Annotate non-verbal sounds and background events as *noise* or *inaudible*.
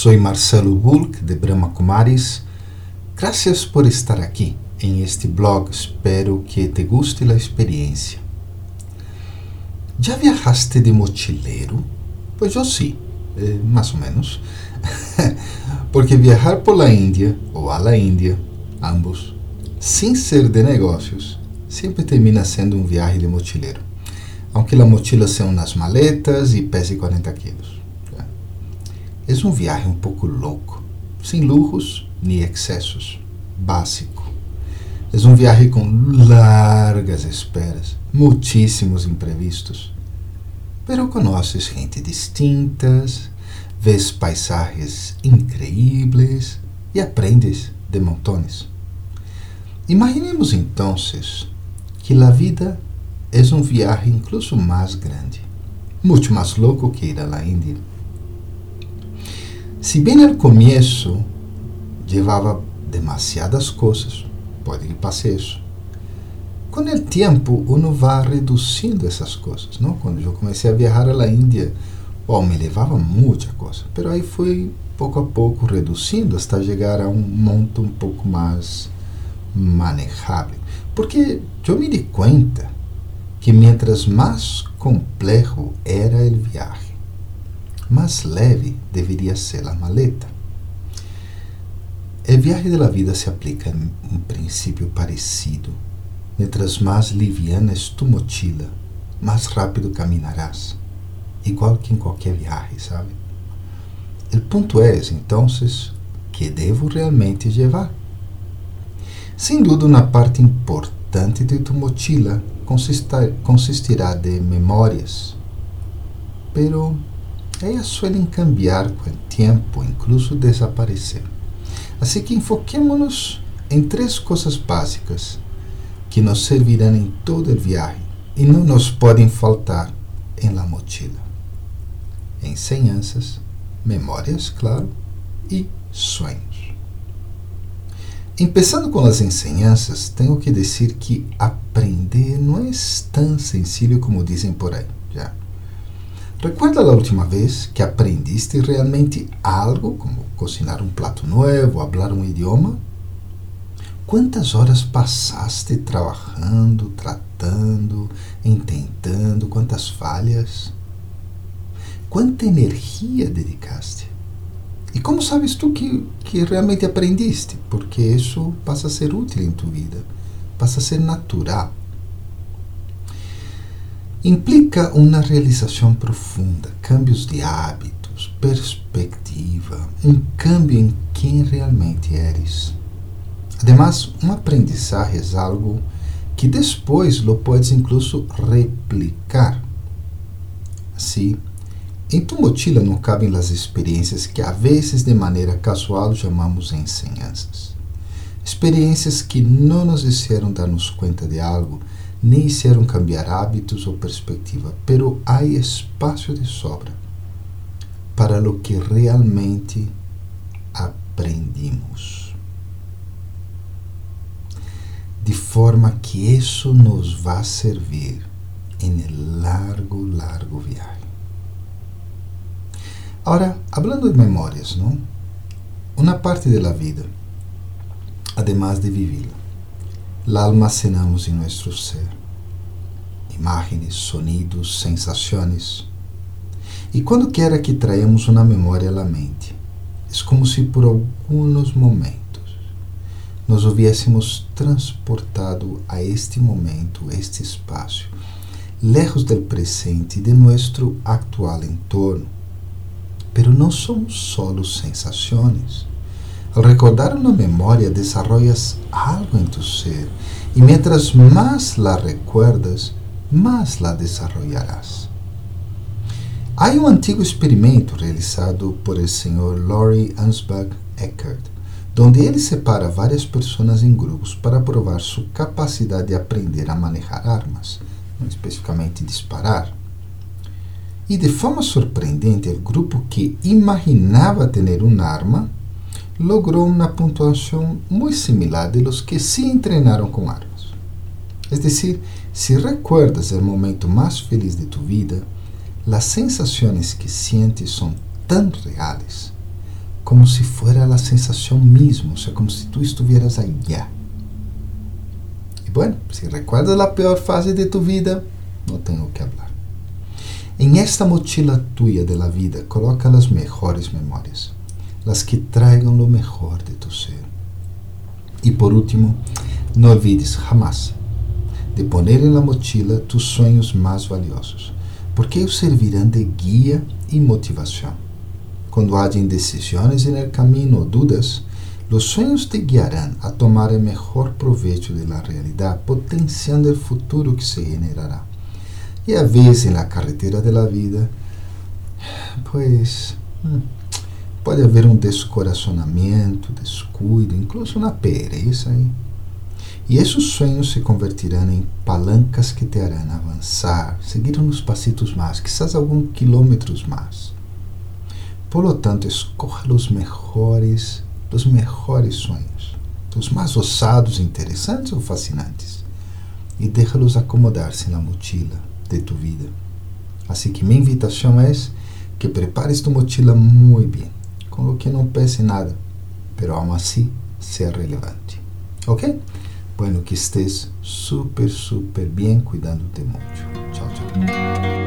Soy Marcelo Bulk de Brahma Kumaris. Gracias por estar aqui em este blog. Espero que te guste a experiência. Já viajaste de mochileiro? Pois eu sim, eh, mais ou menos. *laughs* Porque viajar por Índia ou a la Índia, ambos, sem ser de negócios, sempre termina sendo um viagem de mochileiro. Aunque a mochila seja nas maletas e pese 40 quilos. É um viagem um pouco louco, sem lujos nem excessos, básico. É um viagem com largas esperas, muitíssimos imprevistos. Pero conoces gente distintas, ves paisajes increíbles e aprendes de montones. Imaginemos então que a vida é um viagem incluso mais grande, muito mais louco que ir à Índia. Se bem no começo levava demasiadas coisas, pode que passe isso. Com o tempo, uno vai reduzindo essas coisas. Não? Quando eu comecei a viajar à Índia, oh, me levava muita coisa, mas aí foi pouco a pouco reduzindo até chegar a um monto um pouco mais manejável. Porque eu me di conta que mientras mais complejo era o viagem, mais leve deveria ser a maleta. O viaje da vida se aplica em um princípio parecido. Mientras mais liviana es tu mochila, mais rápido caminarás. Igual que em qualquer viagem, sabe? O ponto é, então, que devo realmente levar. Sem dúvida, uma parte importante de tu mochila consistirá de memórias, pero elas suelen cambiar com o tempo, incluso desaparecer. Assim que enfoquemos-nos em três coisas básicas que nos servirão em todo o viagem e não nos podem faltar em la mochila. Enseñanças, memórias, claro, e sonhos. Empezando com as enseñanças, tenho que dizer que aprender não é tão sencillo como dizem por aí. Já. Recuerda a última vez que aprendiste realmente algo, como cocinar um prato novo, falar um idioma? Quantas horas passaste trabalhando, tratando, intentando, quantas falhas? Quanta energia dedicaste? E como sabes tu que, que realmente aprendiste? Porque isso passa a ser útil em tua vida, passa a ser natural implica uma realização profunda, cambios de hábitos, perspectiva, um cambio em quem realmente eres. Además, um aprendizagem é algo que depois lo puedes incluso replicar. Assim, em tu mochila não cabem as experiências que a vezes de maneira casual chamamos ensinanças. Experiências que não nos fizeram dar-nos conta de algo nem hicieron cambiar hábitos ou perspectiva, pero há espaço de sobra para lo que realmente aprendimos. De forma que isso nos vai servir em largo, largo viagem. Agora, hablando de memórias, não? Uma parte da vida, además de vivê-la, la almacenamos em nosso ser. Imagens, sonidos, sensações. E quando quer que traemos uma memória à mente, é como se por alguns momentos nos hubiésemos transportado a este momento, este espaço, lejos del presente e de nosso actual entorno. Pero não somos solo sensações Al recordar una memoria desarrollas algo en tu ser y mientras más la recuerdas, más la desarrollarás. Hay un antiguo experimento realizado por el señor Laurie Ansbach Eckert, donde ele separa várias pessoas em grupos para provar sua capacidade de aprender a manejar armas, especificamente disparar. E de forma surpreendente, o grupo que imaginava ter uma arma logrou uma pontuação muito similar de los que se entrenaram com armas. Es decir, si recuerdas o momento mais feliz de tu vida, as sensações que sientes são tão reales, como si fuera la sensación misma, o sea, como si tú estuvieras allá. Y bueno, si recuerdas la peor fase de tu vida, no tengo que hablar. En esta mochila tuya de la vida, coloca las mejores memorias, las que traigan lo mejor de tu ser. Y por último, no olvides jamás de poner en la mochila tus sueños más valiosos, porque ellos servirán de guía y motivación. Cuando haya indecisiones en el camino o dudas, los sueños te guiarán a tomar el mejor provecho de la realidad, potenciando el futuro que se generará. Y a veces en la carretera de la vida, pues puede haber un descorazonamiento, descuido, incluso una pereza ahí. E esses sonhos se convertirão em palancas que te harão avançar, seguir uns pasitos mais, quizás alguns quilômetros mais. Por lo tanto, escolha os melhores, os melhores sonhos, os mais ousados, interessantes ou fascinantes, e deixa-los acomodar-se na mochila de tu vida. Assim que minha invitação é que prepares tu mochila muito bem, com o que não pese nada, pero aún assim seja relevante. ¿Ok? Bueno, que estés súper, súper bien cuidándote mucho. Chao, chao.